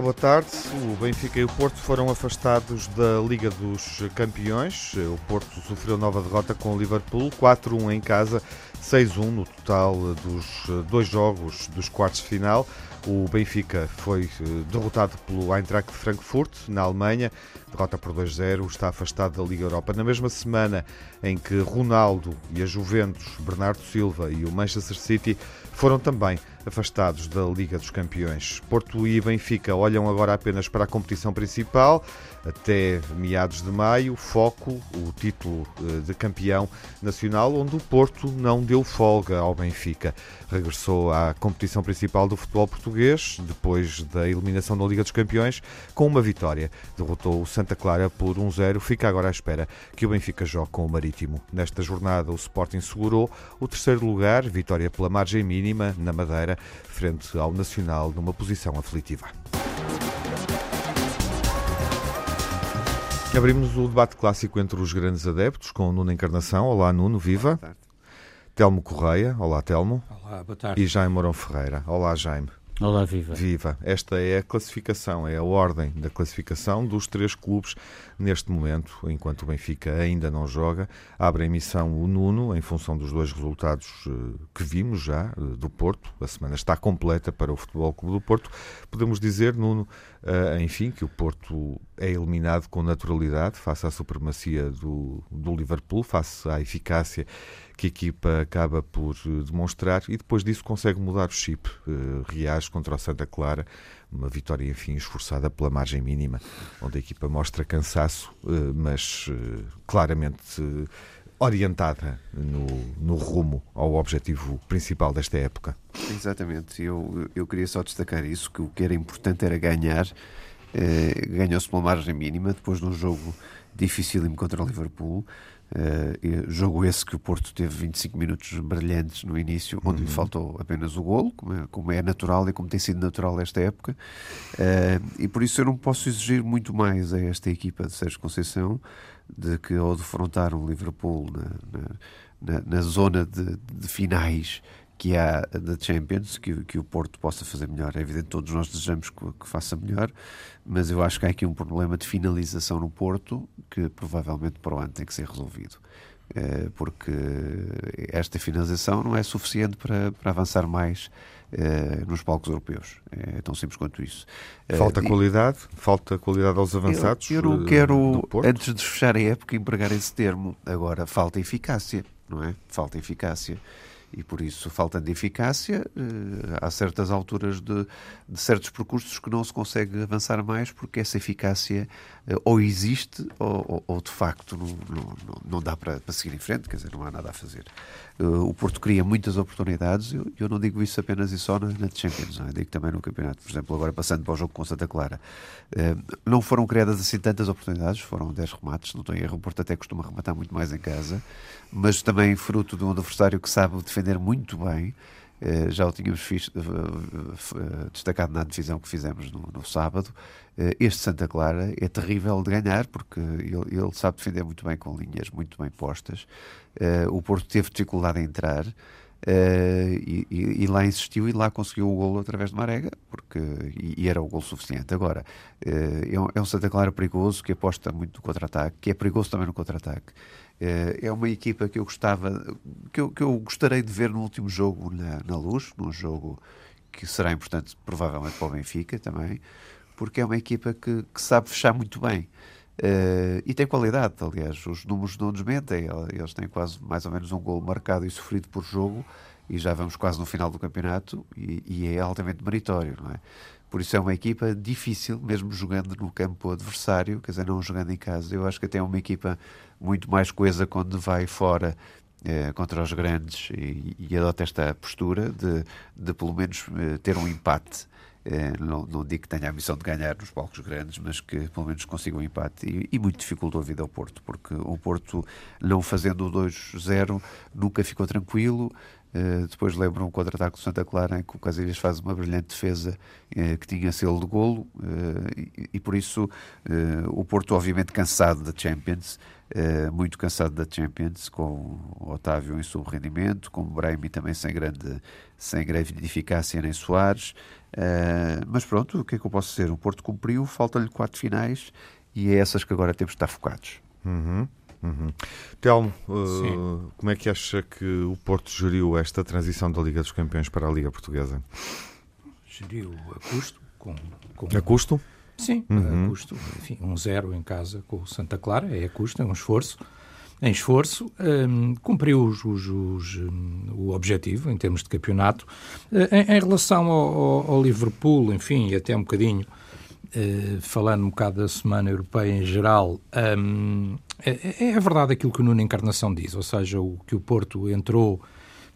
Olá, boa tarde. O Benfica e o Porto foram afastados da Liga dos Campeões. O Porto sofreu nova derrota com o Liverpool, 4-1 em casa, 6-1 no total dos dois jogos dos quartos de final. O Benfica foi eh, derrotado pelo Eintracht Frankfurt, na Alemanha, derrota por 2-0, está afastado da Liga Europa. Na mesma semana em que Ronaldo e a Juventus, Bernardo Silva e o Manchester City foram também afastados da Liga dos Campeões. Porto e Benfica olham agora apenas para a competição principal, até meados de maio, foco o título eh, de campeão nacional, onde o Porto não deu folga ao Benfica. Regressou à competição principal do futebol português, depois da eliminação da Liga dos Campeões, com uma vitória. Derrotou o Santa Clara por 1-0. Fica agora à espera que o Benfica jogue com o Marítimo. Nesta jornada, o Sporting segurou o terceiro lugar, vitória pela margem mínima, na Madeira, frente ao Nacional, numa posição aflitiva. Abrimos o debate clássico entre os grandes adeptos com o Nuno Encarnação. Olá, Nuno, viva. Telmo Correia. Olá, Telmo. Olá, boa tarde. E Jaime Mourão Ferreira. Olá, Jaime. Olá, viva. Viva. Esta é a classificação, é a ordem da classificação dos três clubes neste momento, enquanto o Benfica ainda não joga. Abre a emissão o Nuno, em função dos dois resultados eh, que vimos já eh, do Porto. A semana está completa para o Futebol Clube do Porto. Podemos dizer, Nuno, eh, enfim, que o Porto é eliminado com naturalidade face à supremacia do, do Liverpool, face à eficácia que a equipa acaba por eh, demonstrar e depois disso consegue mudar o chip. Uh, reage contra o Santa Clara, uma vitória, enfim, esforçada pela margem mínima, onde a equipa mostra cansaço, uh, mas uh, claramente orientada no, no, rumo ao objetivo principal desta época. Exatamente, eu, eu queria só destacar isso, que o que era importante era ganhar, ganhou-se pela margem mínima, depois de um jogo dificílimo contra o Liverpool, Uh, jogo esse que o Porto teve 25 minutos brilhantes no início, onde uhum. lhe faltou apenas o golo, como é, como é, natural e como tem sido natural esta época. Uh, e por isso eu não posso exigir muito mais a esta equipa de Sérgio Conceição de que ao defrontar um Liverpool na, na, na, na zona de, de finais que há da Champions, que, que o Porto possa fazer melhor. É evidente todos nós desejamos que, que, faça melhor, mas eu acho que há aqui um problema de finalização no Porto que provavelmente para o ano tem que ser resolvido. É, porque esta finalização não é suficiente para, para avançar mais é, nos palcos europeus. É tão simples quanto isso. Eh, falta qualidade? Falta qualidade aos avançados? Eu, eu não quero, antes de fechar a época, empregar esse termo. Agora, falta eficácia, não é? Falta eficácia e por isso, falta de eficácia, eh, há certas alturas de, de, certos percursos que não se consegue avançar mais porque essa eficácia eh, ou existe ou, ou de facto não, não, não dá para, para, seguir em frente, quer dizer, não há nada a fazer. Eh, o Porto cria muitas oportunidades, eu, eu não digo isso apenas e só na, na Champions, não, é? digo também no campeonato, por exemplo, agora passando para o jogo com Santa Clara. Não foram criadas assim tantas oportunidades, foram 10 remates, não estou em erro, o Porto até costuma rematar muito mais em casa, mas também fruto de um adversário que sabe defender defender muito bem. Uh, já o tínhamos uh, uh, destacado na divisão que fizemos no, no sábado. este Santa Clara é terrível de ganhar porque ele, ele, sabe defender muito bem com linhas muito bem postas. o Porto teve dificuldade em entrar. E, e, lá insistiu e lá conseguiu o golo através de Marega porque, e era o golo suficiente. Agora, é um, é um Santa Clara perigoso que aposta muito no contra-ataque, que é perigoso também no contra-ataque. Eh, é uma equipa que eu gostava, que eu, que eu gostaria de ver no último jogo na, na Luz, num jogo que será importante provavelmente para o Benfica também, porque é uma equipa que, que sabe fechar muito bem. Uh, e tem qualidade, aliás, os números não nos mentem, eles têm quase mais ou menos um gol marcado e sofrido por jogo, e já vamos quase no final do campeonato, e, e é altamente meritório, não é? Por isso é uma equipa difícil, mesmo jogando no campo adversário, quer dizer, não jogando em casa. Eu acho que até é uma equipa muito mais coesa quando vai fora eh, contra os grandes e, e, adota esta postura de, de pelo menos eh, ter um empate. Eh, não, não, digo que tenha a missão de ganhar nos palcos grandes, mas que pelo menos consiga um empate. E, e muito dificultou a vida ao Porto, porque o Porto, não fazendo o 2-0, nunca ficou tranquilo. Uh, depois lembro um contra-ataque do Santa Clara em que o Casilhas faz uma brilhante defesa uh, que tinha selo de golo uh, e, e, por isso o Porto obviamente cansado da Champions muito cansado da Champions com Otávio em sub-rendimento com o Brahimi também sem grande sem grande eficácia nem Soares mas pronto, o que é que eu posso dizer? O Porto cumpriu, faltam-lhe quatro finais e é essas que agora temos de estar focados uhum. Uhum. Telmo, uh, como é que acha que o Porto geriu esta transição da Liga dos Campeões para a Liga Portuguesa? Geriu a custo. Com, com... A custo? Sim, uhum. a custo. Enfim, um zero em casa com o Santa Clara, é a custo, é um esforço. Em esforço, um, cumpriu os, os, os, um, o objetivo em termos de campeonato. Uh, em, em, relação ao, ao, ao Liverpool, enfim, e até um bocadinho Uh, falando um bocado da Semana Europeia em geral, um, é, é, é, verdade aquilo que o Nuno Encarnação diz, ou seja, o que o Porto entrou,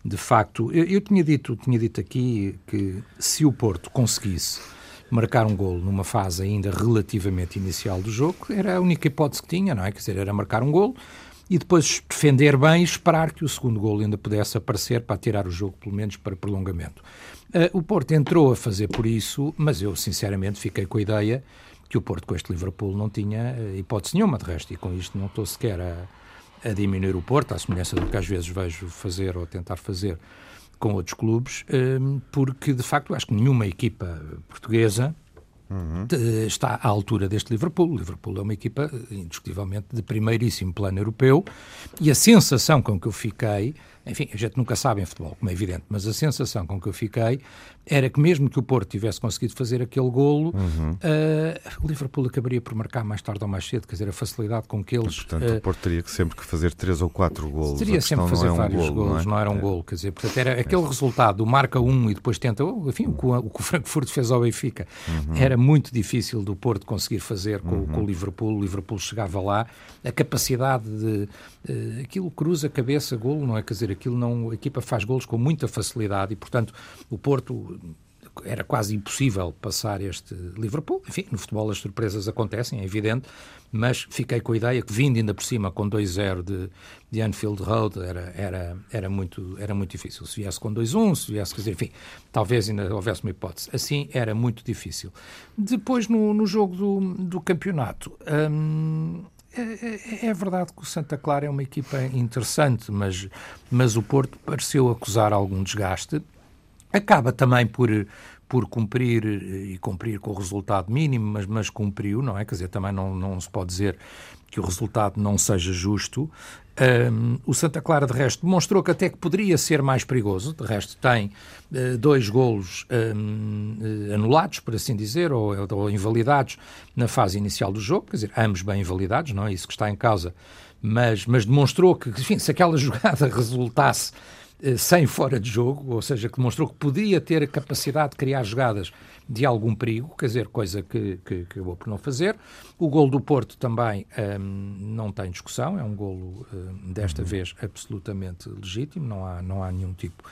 de facto. Eu, eu tinha, dito, tinha dito aqui que se o Porto conseguisse marcar um gol numa fase ainda relativamente inicial do jogo, era a única hipótese que tinha, não é? Quer dizer, era marcar um gol e depois defender bem e esperar que o segundo gol ainda pudesse aparecer para tirar o jogo, pelo menos para prolongamento. Uh, o Porto entrou a fazer por isso, mas eu sinceramente fiquei com a ideia que o Porto com este Liverpool não tinha uh, hipótese nenhuma de resto, e com isto não estou sequer a, a diminuir o Porto, à semelhança do que às vezes vejo fazer ou tentar fazer com outros clubes, uh, porque de facto acho que nenhuma equipa portuguesa Uhum. está à altura deste Liverpool. O Liverpool é uma equipa, indiscutivelmente, de primeiríssimo plano europeu e a sensação com que eu fiquei enfim, a gente nunca sabe em futebol, como é evidente, mas a sensação com que eu fiquei era que mesmo que o Porto tivesse conseguido fazer aquele golo, uhum. uh, o Liverpool acabaria por marcar mais tarde ou mais cedo, quer dizer, a facilidade com que eles... E, portanto, uh, o Porto teria que sempre que fazer três ou quatro golos. Teria sempre que fazer é um vários golo, golos, não, é? não era um é. golo, quer dizer, portanto, era aquele é. resultado, marca um e depois tenta, enfim, o que o, o Frankfurt fez ao Benfica, uhum. era muito difícil do Porto conseguir fazer com, uhum. com o Liverpool, o Liverpool chegava lá, a capacidade de... Uh, aquilo cruza a cabeça, golo, não é? Quer dizer, aquilo não... A equipa faz golos com muita facilidade e, portanto, o Porto era quase impossível passar este Liverpool. Enfim, no futebol as surpresas acontecem, é evidente, mas fiquei com a ideia que vindo ainda por cima com 2-0 de, de Anfield Road era, era, era, muito, era muito difícil. Se viesse com 2-1, se viesse, dizer, enfim, talvez ainda houvesse uma hipótese. Assim era muito difícil. Depois, no, no jogo do, do campeonato, hum, é, é, é, verdade que o Santa Clara é uma equipa interessante, mas, mas o Porto pareceu acusar algum desgaste. Acaba também por, por cumprir e cumprir com o resultado mínimo, mas, mas cumpriu, não é? Quer dizer, também não, não se pode dizer que o resultado não seja justo. Um, o Santa Clara, de resto, demonstrou que até que poderia ser mais perigoso. De resto, tem uh, dois golos um, uh, anulados, por assim dizer, ou, ou, invalidados na fase inicial do jogo, quer dizer, ambos bem invalidados, não é? Isso que está em causa, mas, mas demonstrou que, enfim, se aquela jogada resultasse sem fora de jogo, ou seja, que demonstrou que podia ter a capacidade de criar jogadas de algum perigo, quer dizer, coisa que, que, que acabou por não fazer. O gol do Porto também um, não tem discussão, é um golo, um, desta uhum. vez, absolutamente legítimo, não há, não há nenhum tipo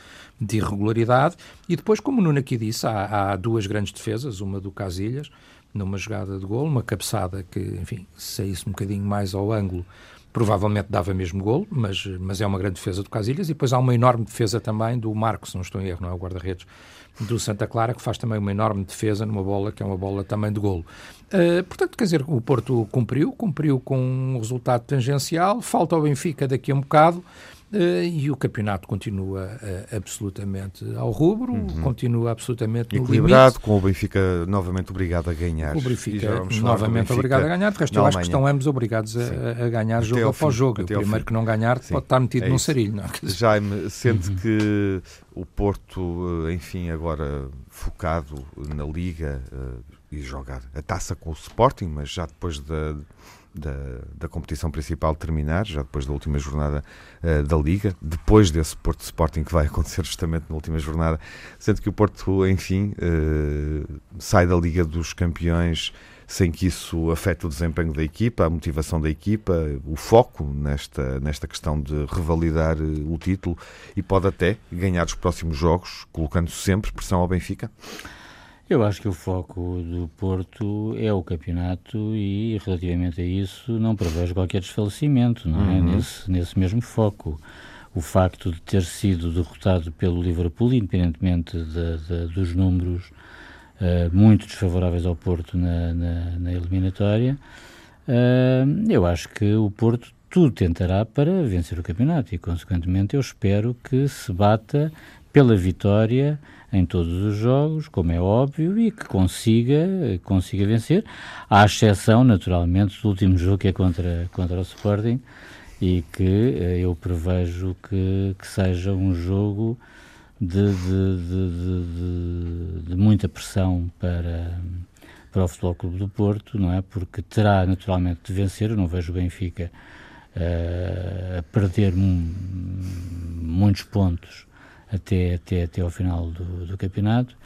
de irregularidade. E depois, como o Nuno aqui disse, há, há duas grandes defesas, uma do Casilhas, numa jogada de gol, uma cabeçada que, enfim, saísse um bocadinho mais ao ângulo, provavelmente dava mesmo gol, mas, mas é uma grande defesa do Casilhas. E depois há uma enorme defesa também do Marcos, não estou em erro, não é o guarda-redes do Santa Clara, que faz também uma enorme defesa numa bola que é uma bola também de golo. Uh, portanto, quer dizer, o Porto cumpriu, cumpriu com um resultado tangencial, falta ao Benfica daqui a um bocado, e o campeonato continua uh, absolutamente ao rubro, uhum. continua absolutamente Equilibrado, com o Benfica novamente obrigado a ganhar. O Benfica novamente obrigado a ganhar, de resto eu acho que estão ambos obrigados a, a, ganhar até jogo após jogo. O primeiro que não ganhar Sim. pode estar metido é num sarilho. Não? É? Jaime, sente uhum. que o Porto, eh, enfim, agora focado na Liga e jogar a taça com o Sporting, mas já depois da da, da competição principal terminar, já depois da última jornada uh, da Liga, depois desse Porto Sporting que vai acontecer justamente na última jornada, sendo que o Porto, enfim, uh, sai da Liga dos Campeões sem que isso afete o desempenho da equipa, a motivação da equipa, o foco nesta, nesta questão de revalidar eh, o título e pode até ganhar os próximos jogos, colocando sempre pressão ao Benfica? Eu acho que o foco do Porto é o campeonato e, relativamente a isso, não prevejo qualquer desfalecimento não é? Uhum. nesse, nesse mesmo foco. o facto de ter sido derrotado pelo Liverpool, independentemente de, de, dos números uh, muito desfavoráveis ao Porto na, na, na eliminatória, uh, eu acho que o Porto tudo tentará para vencer o campeonato e, consequentemente, eu espero que se bata pela vitória em todos os jogos, como é óbvio, e que consiga, consiga vencer, à exceção, naturalmente, do último jogo que é contra, contra o Sporting, e que eh, eu prevejo que, que seja um jogo de, de, de, de, muita pressão para, para o Futebol Clube do Porto, não é? Porque terá naturalmente de vencer, eu não vejo o Benfica uh, a perder muitos pontos até, até, até ao final do, do campeonato.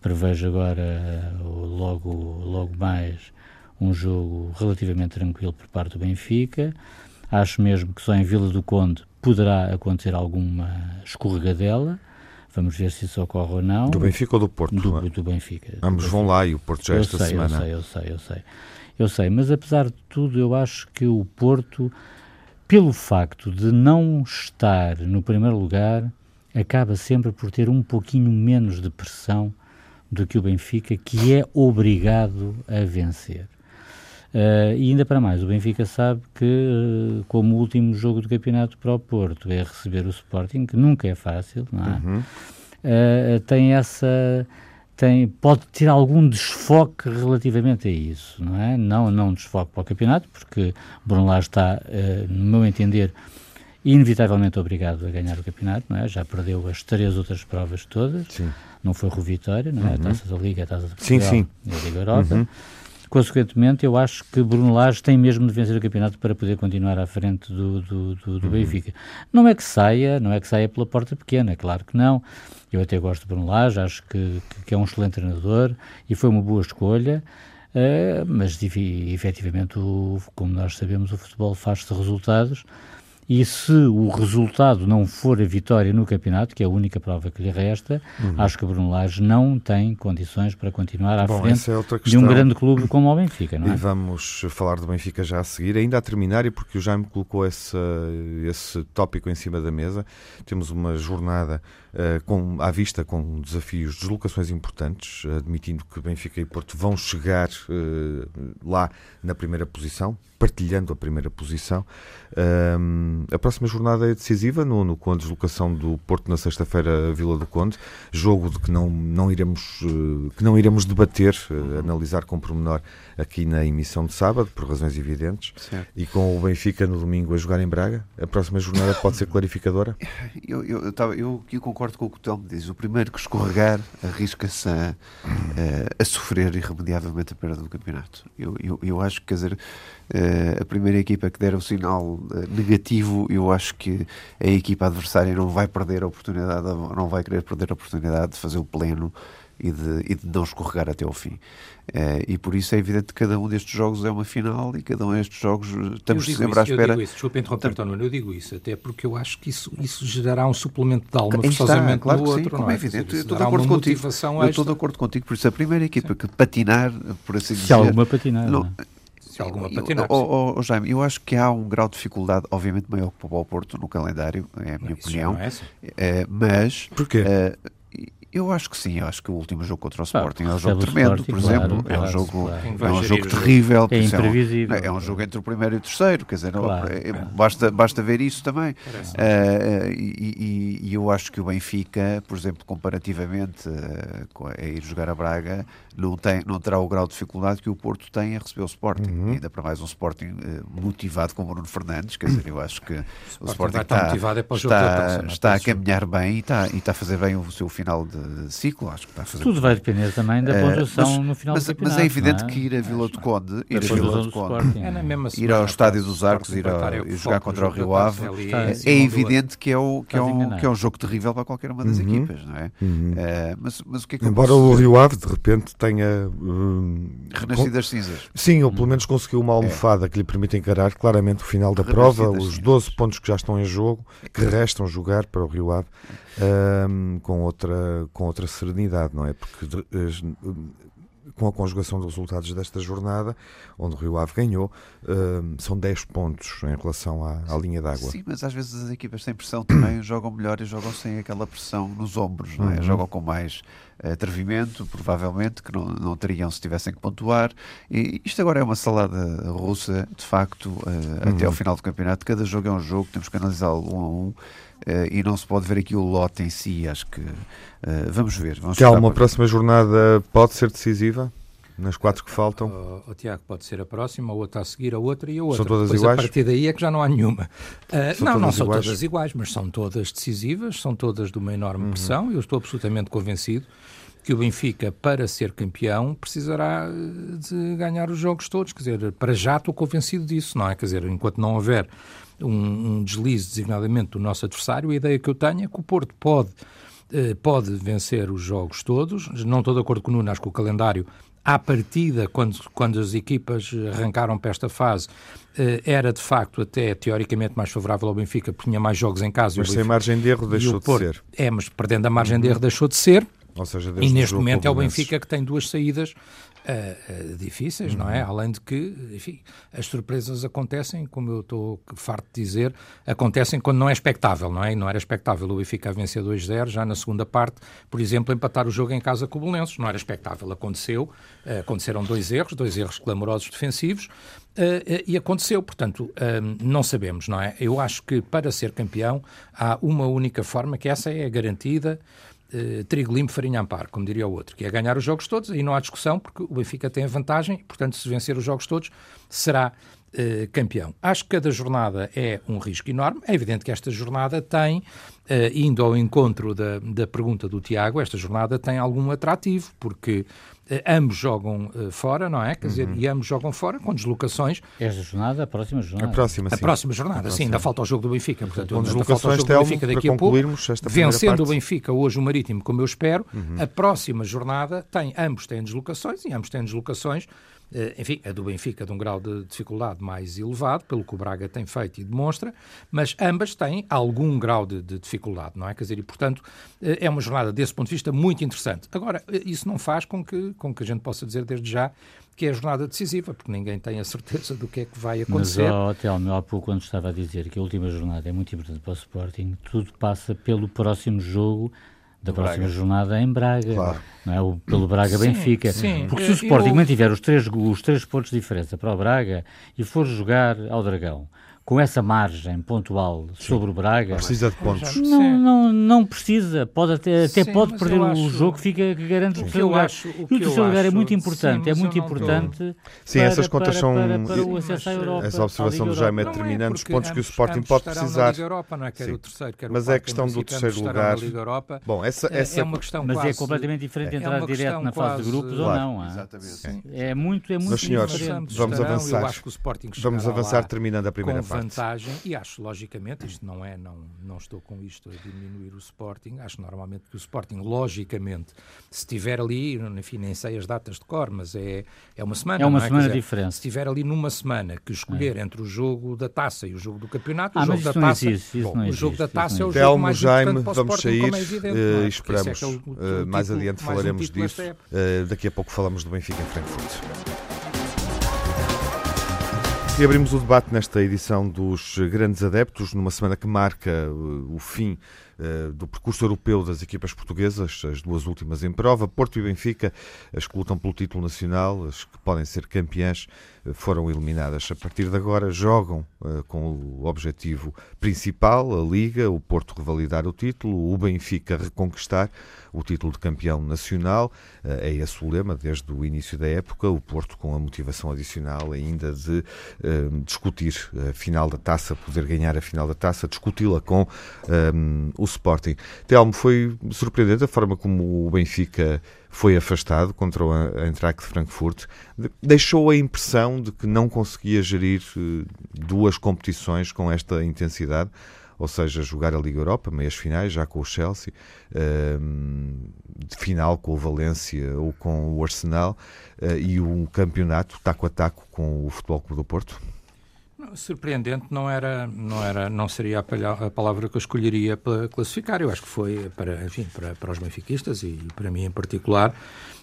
Prevejo agora uh, logo, logo mais um jogo relativamente tranquilo por parte do Benfica. Acho mesmo que só em Vila do Conde poderá acontecer alguma escorregadela. Vamos ver se isso ocorre ou não. Do Benfica ou do Porto? Do, é? do Benfica. Ambos vão lá e o Porto já eu esta sei, semana. Eu sei, eu sei, eu sei. Eu sei, mas apesar de tudo, eu acho que o Porto, pelo facto de não estar no primeiro lugar, acaba sempre por ter um pouquinho menos de pressão do que o Benfica, que é obrigado a vencer. Uh, e ainda para mais, o Benfica sabe que, uh, como último jogo do campeonato para o Porto é receber o Sporting, que nunca é fácil, não é? Uhum. Uh, tem essa. Tem, pode ter algum desfoque relativamente a isso, não é? Não, não desfoque para o campeonato, porque Bruno lá está, no meu entender, inevitavelmente obrigado a ganhar o campeonato, não é? Já perdeu as três outras provas todas, sim. não foi o Vitória, não é? Uhum. A Taça da Liga, a Taça de Portugal sim, sim. e a Liga Europa. Uhum. Consequentemente, eu acho que Bruno Lage tem mesmo de vencer o campeonato para poder continuar à frente do, do, do, do uhum. Benfica. Não é que saia, não é que saia pela porta pequena, é claro que não. Eu até gosto de Bruno Lage, acho que, que é um excelente treinador e foi uma boa escolha. Uh, mas efetivamente, o, como nós sabemos, o futebol faz-se resultados e se o resultado não for a vitória no campeonato, que é a única prova que lhe resta, uhum. acho que Bruno Lage não tem condições para continuar à Bom, frente é de um grande clube como o Benfica. Não é? E vamos falar do Benfica já a seguir, ainda a terminar, e porque o Jaime colocou esse, esse tópico em cima da mesa, temos uma jornada com, à vista com desafios, deslocações importantes, admitindo que Benfica e Porto vão chegar uh, lá na primeira posição, partilhando a primeira posição. Um, a próxima jornada é decisiva no, com a deslocação do Porto na sexta-feira a Vila do Conde, jogo de que não, não, iremos, que não iremos debater, uh, analisar com pormenor aqui na emissão de sábado, por razões evidentes, certo. e com o Benfica no domingo a jogar em Braga. A próxima jornada pode ser clarificadora? Eu, eu, eu, eu, eu concordo com o que o Telmo diz. O primeiro que escorregar arrisca-se a, a, a, sofrer irremediavelmente a perda do campeonato. Eu, eu, eu acho que, quer dizer, Uh, a primeira equipa que der o sinal uh, negativo, eu acho que a equipa adversária não vai perder a oportunidade, não vai querer perder a oportunidade de fazer o pleno e de, e de não escorregar até ao fim. Uh, e por isso é evidente que cada um destes jogos é uma final e cada um destes jogos estamos sempre isso, à espera. Eu digo isso, desculpa interromper, António, eu digo isso até porque eu acho que isso, isso gerará um suplemento de alma forçosamente claro no que outro. Sim, como é, é evidente, eu estou de acordo contigo. Eu estou de acordo contigo, por isso a primeira equipa sim. que patinar, por assim dizer. Se alguma patinar. Não, não se alguma patinar. Oh, oh, Jaime, eu acho que há um grau de dificuldade, obviamente, maior que para o Porto no calendário, é a minha Isso opinião. É assim. é, mas. Porquê? Uh, eu acho que sim, eu acho que o último jogo contra o Sporting ah, é um jogo tremendo, por exemplo, claro, é um jogo, claro. é um jogo terrível, é imprevisível. É um, é um jogo entre o primeiro e o terceiro, quer dizer, claro, é, basta, basta ver isso também. Uh, e, e, e, eu acho que o Benfica, por exemplo, comparativamente uh, a ir jogar a Braga, não, tem, não terá o grau de dificuldade que o Porto tem a receber o Sporting. Uhum. Ainda para mais um Sporting uh, motivado com o Bruno Fernandes, quer dizer, eu acho que o, o Sporting está, motivado é para o jogo está, está a caminhar bem e está, e está a fazer bem o seu final de ciclo, acho que está a fazer. Tudo vai depender também da eh, pontuação uh, no final mas, do campeonato. Mas é evidente é? que ir a Vila de Conde, ir a Vila de Conde, é ir ao Estádio dos Arcos, ir, a, ir jogar contra o Rio Ave, é, evidente que é, o, que, é um, que é um jogo terrível para qualquer uma das uhum. equipas, não é? Uhum. Uh, mas, mas o que é que Embora o Rio Ave de repente tenha uh, renascido das cinzas. Sim, ou pelo menos conseguiu uma almofada é. que lhe permite encarar claramente o final da prova, os 12 pontos que já estão em jogo, que restam jogar para o Rio Ave com, outra, com outra serenidade, não é? Porque com a conjugação dos resultados desta jornada, onde o Rio Ave ganhou, uh, são 10 pontos em relação à, à linha d'água. Sim, mas às vezes as equipas sem pressão também jogam melhor e jogam sem aquela pressão nos ombros, não é? Uhum. Jogam com mais atrevimento, provavelmente, que não, não teriam se tivessem que pontuar. E isto agora é uma salada russa, de facto, uh, uhum. até ao final do campeonato. Cada jogo é um jogo, temos que analisá-lo um a um. Uh, e não se pode ver aqui o lote em si. Acho que uh, vamos ver. Vamos que uma próxima jornada pode ser decisiva? Nas quatro que faltam? O, o Tiago pode ser a próxima, a outra a seguir, a outra e a outra. São todas Depois, iguais? A partir daí é que já não há nenhuma. Uh, não, não são iguais? todas iguais, mas são todas decisivas, são todas de uma enorme uhum. pressão. Eu estou absolutamente convencido que o Benfica, para ser campeão, precisará de ganhar os jogos todos. Quer dizer, para já estou convencido disso, não é? Quer dizer, enquanto não houver um, um deslize designadamente do nosso adversário, a ideia que eu tenho é que o Porto pode, eh, pode vencer os jogos todos. Não estou de acordo com o Nuno, acho que o calendário à partida, quando, quando as equipas arrancaram para esta fase, eh, era de facto até teoricamente mais favorável ao Benfica, porque tinha mais jogos em casa. Mas sem margem de erro deixou de ser. É, mas perdendo a margem uhum. de erro deixou de ser. Ou seja, e neste momento é o Benfica que tem duas saídas uh, uh, difíceis, uhum. não é? Uhum. Além de que, enfim, as surpresas acontecem, como eu estou farto de dizer, acontecem quando não é expectável, não é? E não era expectável o Benfica a vencer 2-0, já na segunda parte, por exemplo, empatar o jogo em casa com o Belenenses, não era expectável, aconteceu, uh, aconteceram dois erros, dois erros clamorosos defensivos, e aconteceu, portanto, não sabemos, não é? Eu acho que para ser campeão há uma única forma, que essa é garantida, uh, trigo limpo, farinha amparo, como diria o outro, que é ganhar os jogos todos, e não há discussão, porque o Benfica tem a vantagem, portanto, se vencer os jogos todos, será uh, campeão. Acho que cada jornada é um risco enorme. É evidente que esta jornada tem, uh, indo ao encontro da, da pergunta do Tiago, esta jornada tem algum atrativo, porque Uh, ambos jogam uh, fora, não é? Quer dizer, uhum. e ambos jogam fora com deslocações. Esta jornada, a próxima jornada. A próxima, sim. A próxima jornada, a próxima. sim, ainda falta o jogo do Benfica. Portanto, com deslocações, falta o jogo do Benfica daqui a pouco. Vencendo o Benfica hoje o Marítimo, como eu espero, uhum. a próxima jornada tem, ambos têm deslocações e ambos têm deslocações eh, enfim, a do Benfica de um grau de dificuldade mais elevado, pelo que o Braga tem feito e demonstra, mas ambas têm algum grau de, de dificuldade, não é? Quer dizer, e portanto eh, é uma jornada desse ponto de vista muito interessante. Agora, eh, isso não faz com que, com que a gente possa dizer desde já que é a jornada decisiva, porque ninguém tem a certeza do que é que vai acontecer. Mas, oh, Telmo, há pouco quando estava a dizer que a última jornada é muito importante para o Sporting, tudo passa pelo próximo jogo da próxima Braga. jornada em Braga, claro. não é? o, pelo Braga-Benfica. Porque se o Sporting eu... mantiver os três, os três pontos de diferença para o Braga e for jogar ao Dragão, com essa margem pontual sobre o Braga. Precisa de pontos. Não, não, não precisa. Pode até, até Sim, pode perder o acho... jogo, fica que garante o terceiro lugar. Acho, o e o terceiro lugar é muito importante. Sim, é muito importante. Sim, para, essas contas para, são. Para, para, o acesso à Europa. Essa observação do Jaime é determinante. Os pontos que o Sporting pode precisar. Europa, não é? Quer o terceiro, quer Mas é a questão do terceiro lugar. Bom, essa, essa... É uma questão Mas é completamente diferente entrar direto na fase de grupos ou não. Exatamente. É muito, é muito Meus senhores, vamos avançar. Vamos avançar terminando a primeira parte. vantagem acho, logicamente, isto não é, não, não estou com isto a diminuir o Sporting, acho normalmente que o Sporting, logicamente, se estiver ali, enfim, nem sei as datas de cor, mas é, é uma semana. É uma é? semana dizer, diferente. Se estiver ali numa semana que escolher é. entre o jogo da taça e o jogo do campeonato, ah, o jogo da taça, existe, bom, o jogo da taça é o jogo mais Jaime, importante para o vamos Sporting, sair, como é evidente. Uh, é? esperamos, é é uh, mais adiante mais falaremos um disso. Uh, daqui a pouco falamos do Benfica em Frankfurt. E abrimos o debate nesta edição dos Grandes Adeptos, numa semana que marca uh, o fim uh, do percurso europeu das equipas portuguesas, as duas últimas em prova. Porto e Benfica, as que lutam pelo título nacional, as que podem ser campeãs, foram eliminadas. A partir de agora jogam com o objetivo principal, a Liga, o Porto revalidar o título, o Benfica reconquistar o título de campeão nacional. É esse o lema desde o início da época. O Porto com a motivação adicional ainda de uh, discutir a final da taça, poder ganhar a final da taça, discuti-la com um, o Sporting. Telmo, foi surpreendente a forma como o Benfica foi afastado contra a Eintracht Frankfurt. Deixou a impressão de que não conseguia gerir uh, duas competições com esta intensidade ou seja, jogar a Liga Europa, meias finais, já com o Chelsea, uh, de final com o Valência ou com o Arsenal, uh, e um campeonato taco a taco com o Futebol Clube do Porto? Surpreendente não era, não era, não seria a, palavra que eu escolheria para classificar. Eu acho que foi para, enfim, para, para os benfiquistas e para mim em particular,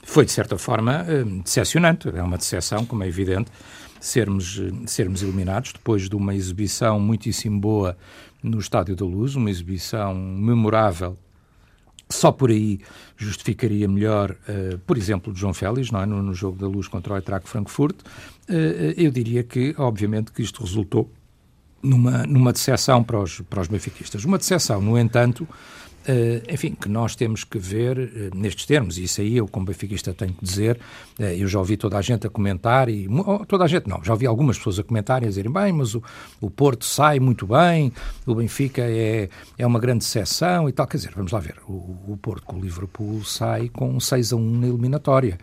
foi de certa forma eh, decepcionante. É uma decepção, como é evidente, sermos, sermos eliminados depois de uma exibição muitíssimo boa no Estádio da Luz, uma exibição memorável só por aí justificaria melhor, uh, por exemplo, João Félix, não é? no, no, jogo da luz contra o Eintracht Frankfurt. Uh, eu diria que, obviamente, que isto resultou numa, numa decepção para os, para os benfiquistas. Uma decepção, no entanto, Uh, enfim, que nós temos que ver uh, nestes termos, e isso aí eu, como benfiquista, tenho que dizer. Uh, eu já ouvi toda a gente a comentar, e oh, toda a gente não, já ouvi algumas pessoas a comentarem, a dizerem: bem, mas o, o Porto sai muito bem, o Benfica é, é uma grande seção e tal. Quer dizer, vamos lá ver, o, o Porto com o Liverpool sai com 6 a 1 na eliminatória.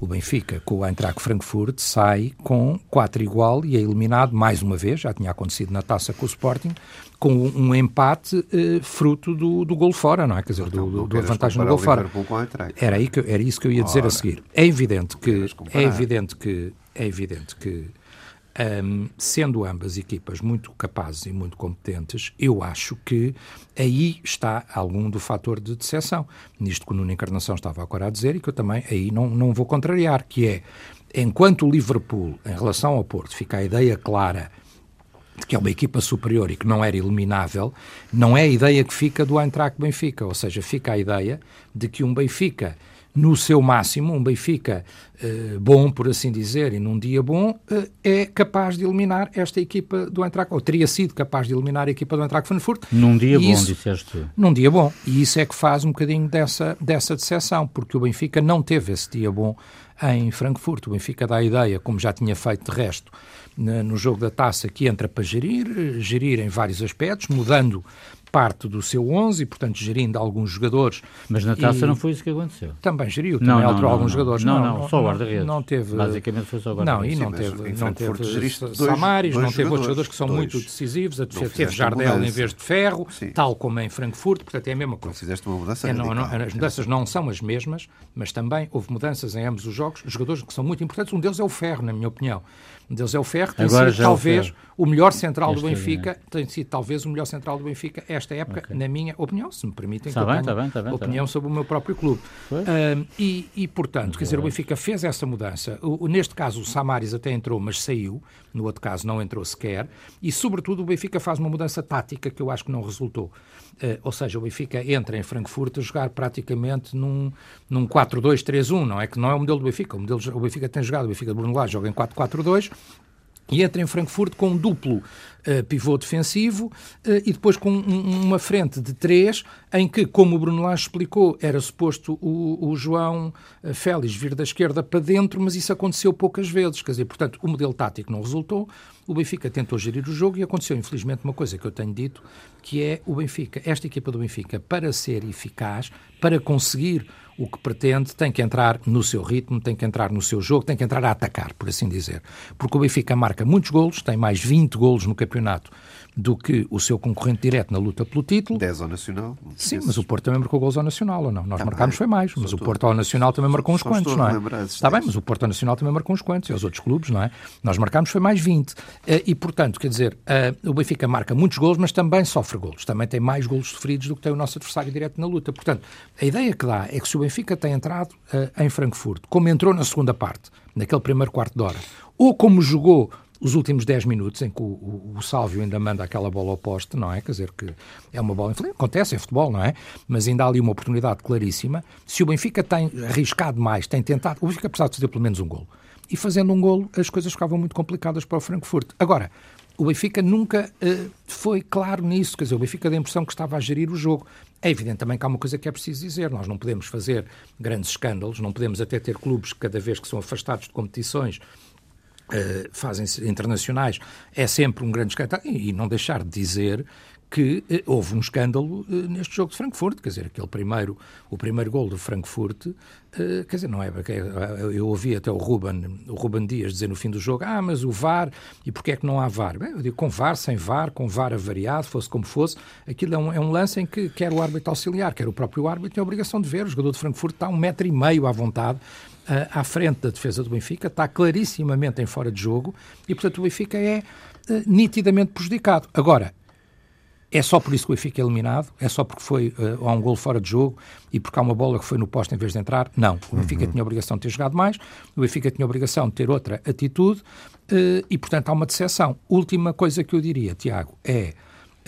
O Benfica, com o Eintracht Frankfurt, sai com 4 igual e é eliminado mais uma vez, já tinha acontecido na taça com o Sporting, com um empate eh, fruto do, do gol fora, não é? Quer dizer, então, do, do, do vantagem no gol fora. Era, aí que, era isso que eu ia dizer Ora, a seguir. É evidente que é evidente que é evidente que um, sendo ambas equipas muito capazes e muito competentes, eu acho que aí está algum do fator de decepção. Nisto que o Nuno Encarnação estava agora a dizer e que eu também aí não, não vou contrariar, que é, enquanto o Liverpool, em relação ao Porto, fica a ideia clara de que é uma equipa superior e que não era eliminável, não é a ideia que fica do Eintracht Benfica, ou seja, fica a ideia de que um Benfica no seu máximo, um Benfica eh, bom, por assim dizer, e num dia bom, eh, é capaz de eliminar esta equipa do Eintracht, ou teria sido capaz de eliminar a equipa do Eintracht Frankfurt. Num dia bom, disseste tu. Num dia bom. E isso é que faz um bocadinho dessa, dessa decepção, porque o Benfica não teve esse dia bom em Frankfurt. O Benfica dá a ideia, como já tinha feito de resto no jogo da taça, que entra para gerir, gerir em vários aspectos, mudando parte do seu 11 e, portanto, gerindo alguns jogadores. Mas na taça e... não foi isso que aconteceu. Também geriu, também não, não, alterou não, alguns jogadores. Não, não, não só o guarda-redes. Não teve... Basicamente foi só o guarda-redes. Não, e não teve, não teve Samaris, não teve outros jogadores que são dois. muito decisivos. A defesa teve Jardel em vez de Ferro, Sim. tal como em Frankfurt, portanto é a mesma coisa. Não fizeste uma mudança é, não, não, As mudanças não são as mesmas, mas também houve mudanças em ambos os jogos. Jogadores que são muito importantes, um deles é o Ferro, na minha opinião. Deles é o Ferro, tem Agora sido talvez o, o, melhor central este do Benfica, é. tem sido talvez o melhor central do Benfica esta época, okay. na minha opinião, se me permitem, tá que bem, eu tá bem, tá bem, tá opinião sobre o meu próprio clube. e, e, portanto, quer dizer, o Benfica fez essa mudança. O, neste caso, o Samaris até entrou, mas saiu. No outro caso, não entrou sequer. E, sobretudo, o Benfica faz uma mudança tática que eu acho que não resultou. Uh, ou seja, o Benfica entra em Frankfurt a jogar praticamente num, num 4-2-3-1, não é? Que não é o modelo do Benfica. O, modelo, o Benfica tem jogado, o Benfica de Bruno Lage joga em 4-4-2 e entra em Frankfurt com um duplo uh, pivô defensivo uh, e depois com um, uma frente de três, em que, como o Bruno Lage explicou, era suposto o, o João uh, Félix vir da esquerda para dentro, mas isso aconteceu poucas vezes. Quer dizer, portanto, o modelo tático não resultou, o Benfica tentou gerir o jogo e aconteceu, infelizmente, uma coisa que eu tenho dito, que é o Benfica, esta equipa do Benfica, para ser eficaz, para conseguir o que pretende tem que entrar no seu ritmo, tem que entrar no seu jogo, tem que entrar a atacar, por assim dizer. Porque o Benfica marca muitos golos, tem mais 20 golos no campeonato do que o seu concorrente direto na luta pelo título. 10 ao Nacional. Sim, mas o Porto também marcou gols ao Nacional, ou não? Nós marcámos foi mais, mas o Porto ao Nacional também marcou uns quantos, não é? Está bem, mas o Porto ao Nacional também marcou uns quantos, e os outros clubes, não é? Nós marcámos foi mais 20. Eh, e, portanto, quer dizer, eh, o Benfica marca muitos gols, mas também sofre gols. Também tem mais gols sofridos do que tem o nosso adversário direto na luta. Portanto, a ideia que dá é que se o Benfica tem entrado eh, em Frankfurt, como entrou na segunda parte, naquele primeiro quarto de hora, ou como jogou os últimos 10 minutos em que o, o, o Sálvio ainda manda aquela bola ao poste, não é? Quer dizer, que é uma bola acontece em futebol, não é? Mas ainda há ali uma oportunidade claríssima. Se o Benfica tem arriscado mais, tem tentado, o Benfica precisava fazer pelo menos um golo. E fazendo um golo, as coisas ficavam muito complicadas para o Frankfurt. Agora, o Benfica nunca uh, foi claro nisso, quer dizer, o Benfica dá a impressão que estava a gerir o jogo. É evidente também que há uma coisa que é preciso dizer: nós não podemos fazer grandes escândalos, não podemos até ter clubes que, cada vez que são afastados de competições, Uh, fazem internacionais, é sempre um grande escândalo. E, não deixar de dizer que uh, houve um escândalo uh, neste jogo de Frankfurt, quer dizer, aquele primeiro, o primeiro gol do Frankfurt, quer dizer, não é, eu ouvi até o Ruben, o Ruben Dias dizer no fim do jogo, ah, mas o VAR, e porquê é que não há VAR? Bem, eu digo, com VAR, sem VAR, com VAR avariado, fosse como fosse, aquilo é um, é um lance em que quer o árbitro auxiliar, quer o próprio árbitro tem a obrigação de ver, o jogador de Frankfurt está um metro e meio à vontade, à frente da defesa do Benfica, está clarissimamente em fora de jogo e, portanto, o Benfica é nitidamente prejudicado. Agora, é só por isso que o Benfica é eliminado? É só porque foi uh, há um gol fora de jogo e porque há uma bola que foi no posto em vez de entrar? Não. O Benfica uhum. tinha a obrigação de ter jogado mais, o Benfica tinha a obrigação de ter outra atitude uh, e, portanto, há uma decepção. Última coisa que eu diria, Tiago, é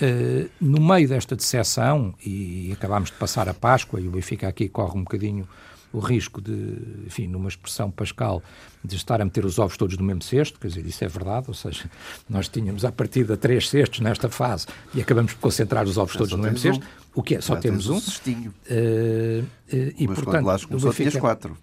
uh, no meio desta decepção, e acabámos de passar a Páscoa e o Benfica aqui corre um bocadinho o risco de, enfim, numa expressão pascal, de estar a meter os ovos todos no mesmo cesto, quer dizer, isso é verdade, ou seja, nós tínhamos a partir de três cestos nesta fase e acabamos por concentrar os ovos todos no mesmo cesto, um. o que é? Só Já temos um. Cestinho. Uh, uh, e, Mas portanto, quando lá começou, tinhas quatro.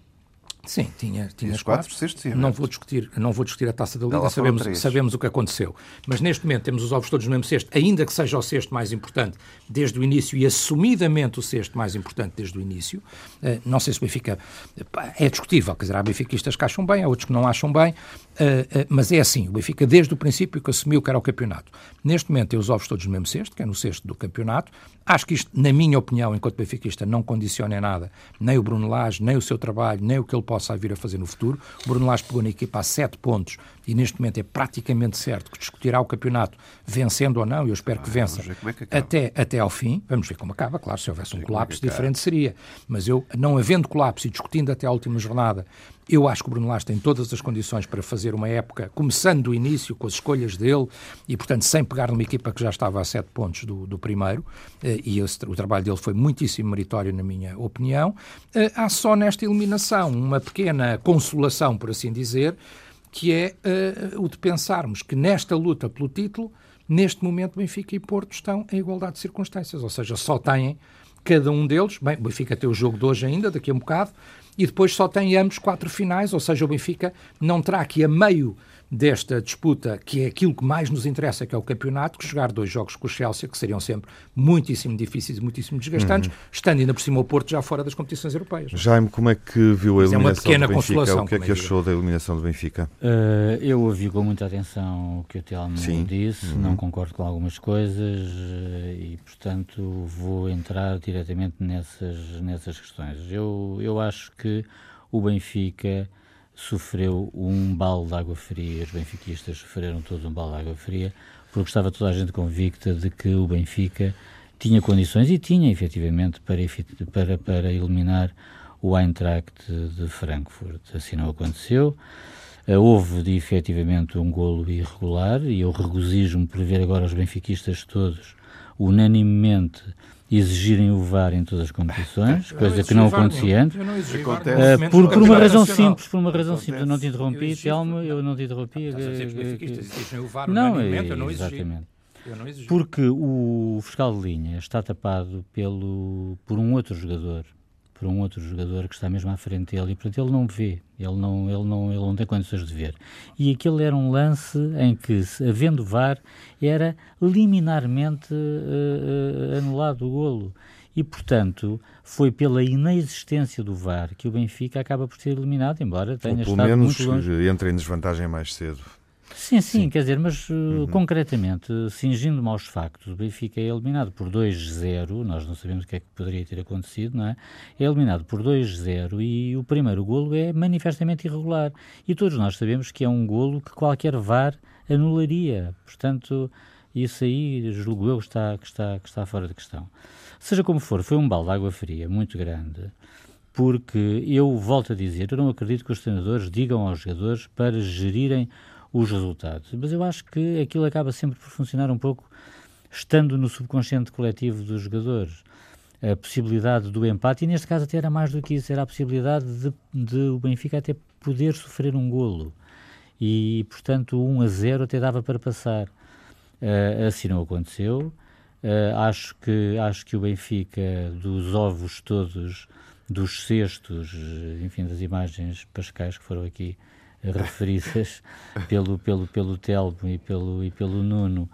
Sim, tinha, tinha quatro, quatro não vou discutir Não vou discutir a taça da Liga, sabemos, sabemos o que aconteceu. Mas neste momento temos os ovos todos no mesmo cesto, ainda que seja o cesto mais importante desde o início e assumidamente o cesto mais importante desde o início. Uh, não sei se o Benfica... É discutível, quer dizer, há benfiquistas que acham bem, há outros que não acham bem, uh, uh, mas é assim, o Benfica desde o princípio que assumiu que era o campeonato. Neste momento tem os ovos todos no mesmo cesto, que é no cesto do campeonato. Acho que isto, na minha opinião, enquanto benfiquista, não condiciona em nada nem o Bruno Lage, nem o seu trabalho, nem o que ele possa vir a fazer no futuro. O Bruno Lage pegou na equipa a sete pontos e neste momento é praticamente certo que discutirá o campeonato vencendo ou não, eu espero que ah, vença é até, até ao fim. Vamos ver como acaba, claro, se houvesse um é colapso é diferente seria. Mas eu, não havendo colapso e discutindo até a última jornada eu acho que o Bruno Lage tem todas as condições para fazer uma época, começando do início, com as escolhas dele, e, portanto, sem pegar numa equipa que já estava a sete pontos do, do primeiro, eh, e esse, o trabalho dele foi muitíssimo meritório, na minha opinião. Eh, há só nesta eliminação uma pequena consolação, por assim dizer, que é uh, o de pensarmos que nesta luta pelo título, neste momento, Benfica e Porto estão em igualdade de circunstâncias, ou seja, só têm cada um deles, bem, o Benfica tem o jogo de hoje ainda, daqui a um bocado, e depois só tem ambos quatro finais, ou seja, o Benfica não terá aqui a meio desta disputa, que é aquilo que mais nos interessa, que é o campeonato, que jogar dois jogos com o Chelsea, que seriam sempre muitíssimo difíceis e muitíssimo desgastantes, uhum. estando ainda por cima o Porto já fora das competições europeias. Jaime, como é que viu a eliminação é uma pequena do Benfica? Consolação, o que é que achou da eliminação do Benfica? Uh, eu ouvi com muita atenção o que o Telmo disse, uhum. não concordo com algumas coisas uh, e, portanto, vou entrar diretamente nessas, nessas questões. Eu, eu acho que o Benfica sofreu um balde de água fria, os benfiquistas sofreram todos um balde de água fria, porque estava toda a gente convicta de que o Benfica tinha condições, e tinha efetivamente, para, para, para eliminar o Eintracht de Frankfurt. Assim não aconteceu. Eh, houve de, efetivamente um golo irregular e eu regozijo-me por ver agora os benfiquistas todos unanimemente exigirem o VAR em todas as competições, coisa que não acontecia antes. Uh, por, por uma razão simples, por uma razão simples, eu não te interrompi, Telmo, eu não te interrompi. Não, exatamente. Porque o fiscal de linha está tapado pelo, por um outro jogador por um outro jogador que está mesmo à frente dele e portanto ele não vê, ele não, ele não, ele não tem condições de ver. E aquele era um lance em que, havendo VAR, era liminarmente uh, uh, anulado o golo. E, portanto, foi pela inexistência do VAR que o Benfica acaba por ser eliminado, embora tenha Ou pelo estado menos muito longe. entra em desvantagem mais cedo. Sim, sim, sim, quer dizer, mas uh, uhum. concretamente, cingindo-me aos factos, o Benfica é eliminado por 2-0, nós não sabemos o que é que poderia ter acontecido, não é? É eliminado por 2-0 e o primeiro golo é manifestamente irregular. E todos nós sabemos que é um golo que qualquer VAR anularia. Portanto, isso aí, julgo eu, está, que, está, que está fora de questão. Seja como for, foi um balde de água fria muito grande porque eu volto a dizer, eu não acredito que os treinadores digam aos jogadores para gerirem os resultados. Mas eu acho que aquilo acaba sempre por funcionar um pouco estando no subconsciente coletivo dos jogadores. A possibilidade do empate, e neste caso até era mais do que isso, era a possibilidade de, de o Benfica até poder sofrer um golo. E, portanto, 1 a 0 até dava para passar. Uh, assim não aconteceu. Uh, acho, que, acho que o Benfica, dos ovos todos, dos cestos, enfim, das imagens pascais que foram aqui referidas pelo, pelo, pelo Telmo e pelo, e pelo Nuno,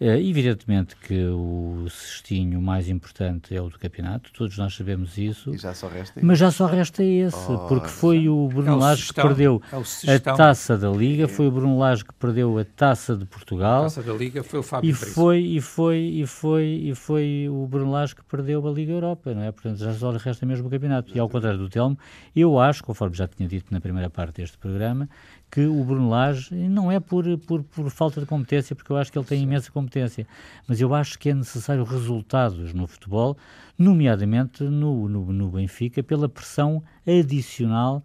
evidentemente que o cestinho mais importante é o do campeonato, todos nós sabemos isso. E já só resta Mas já só resta esse, oh, porque foi o Bruno é Lage que perdeu é a taça da Liga, foi o Bruno Lage que perdeu a taça de Portugal. A taça da Liga foi o Fábio e foi e foi e foi e foi o Bruno Lage que perdeu a Liga Europa, não é? Portanto, já só resta mesmo o campeonato. E ao contrário do Telmo, eu acho, conforme já tinha dito na primeira parte deste programa, que o Bruno Lage, não é por, por, por, falta de competência, porque eu acho que ele tem imensa competência, mas eu acho que é necessário resultados no futebol, nomeadamente no, no, no Benfica, pela pressão adicional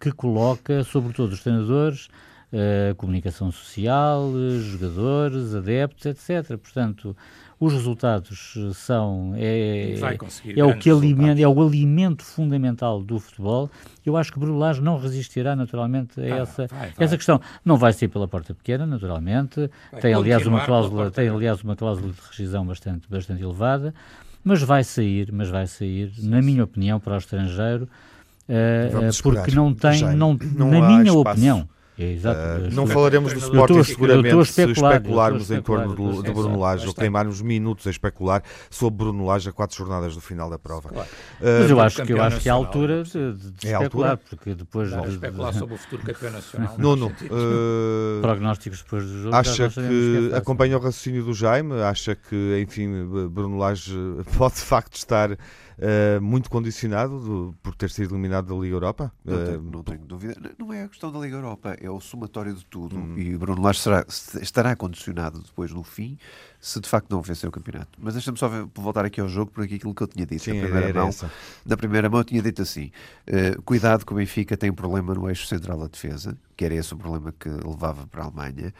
que coloca sobre todos os treinadores, uh, comunicação social, jogadores, adeptos, etc. Portanto, os resultados são é, é o que alimenta, é o alimento fundamental do futebol. Eu acho que Bruno Lage não resistirá naturalmente a ah, essa, vai, vai. essa questão. Não vai sair pela porta pequena, naturalmente. Vai tem aliás uma cláusula, tem aliás uma cláusula de rescisão bastante bastante elevada, mas vai sair, mas vai sair, na minha opinião, para o estrangeiro. Uh, porque não tem, não, não na minha espaço. opinião, é, exato. Uh, não falaremos do Sporting seguramente se especularmos em torno do, do Bruno Lage ou queimarmos minutos a especular sobre Bruno Lage a quatro jornadas do final da prova. Claro. Uh, Mas eu acho, que, eu acho que é a altura de, de é especular, altura? porque depois... Não, de, especular sobre o futuro campeão nacional. Nuno, uh, prognósticos depois do jogo. Acha que, que é acompanha o raciocínio do Jaime? Acha que, enfim, Bruno Lage pode de facto estar uh, muito condicionado do, por ter sido eliminado da Liga Europa? Não, tenho, não tenho dúvida. Não é a questão da Liga Europa, é o somatório de tudo. Hum. E Bruno Lage será, estará condicionado depois no fim se de facto não vencer o campeonato. Mas deixa-me só voltar aqui ao jogo por aquilo que eu tinha dito. Sim, primeira mão, da primeira mão eu tinha dito assim: uh, cuidado que o Benfica tem um problema no eixo central da defesa, que era esse o problema que levava para a Alemanha.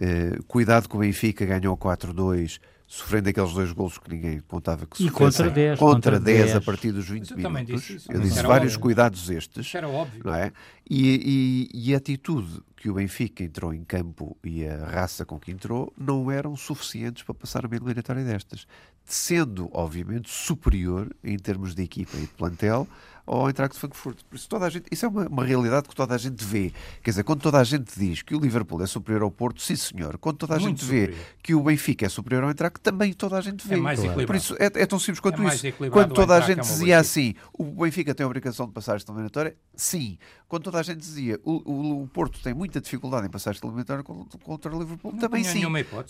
Uh, cuidado que o Benfica ganhou 4-2 sofrendo aqueles dois gols que ninguém contava que sofresse. E contra 10. Contra 10 a partir dos 20 eu minutos. Disse eu disse Era vários óbvio. cuidados estes. Era óbvio. Não é? E, e, e, a atitude que o Benfica entrou em campo e a raça com que entrou não eram suficientes para passar uma eliminatória destas. Sendo, obviamente, superior em termos de equipa e de plantel ao Eintracht de Frankfurt. Por isso, toda a gente, isso é uma, uma, realidade que toda a gente vê. Quer dizer, quando toda a gente diz que o Liverpool é superior ao Porto, sim senhor. Quando toda a Muito gente superior. vê que o Benfica é superior ao Eintracht, também toda a gente vê. É mais equilibrado. Por isso, é, é tão simples quanto é isso. Quando toda a gente é dizia assim, o Benfica tem a obrigação de passar esta eliminatória, sim. Quando toda a gente dizia, o, o, o Porto tem muita dificuldade em passar esta eliminatória contra o Liverpool, não também sim.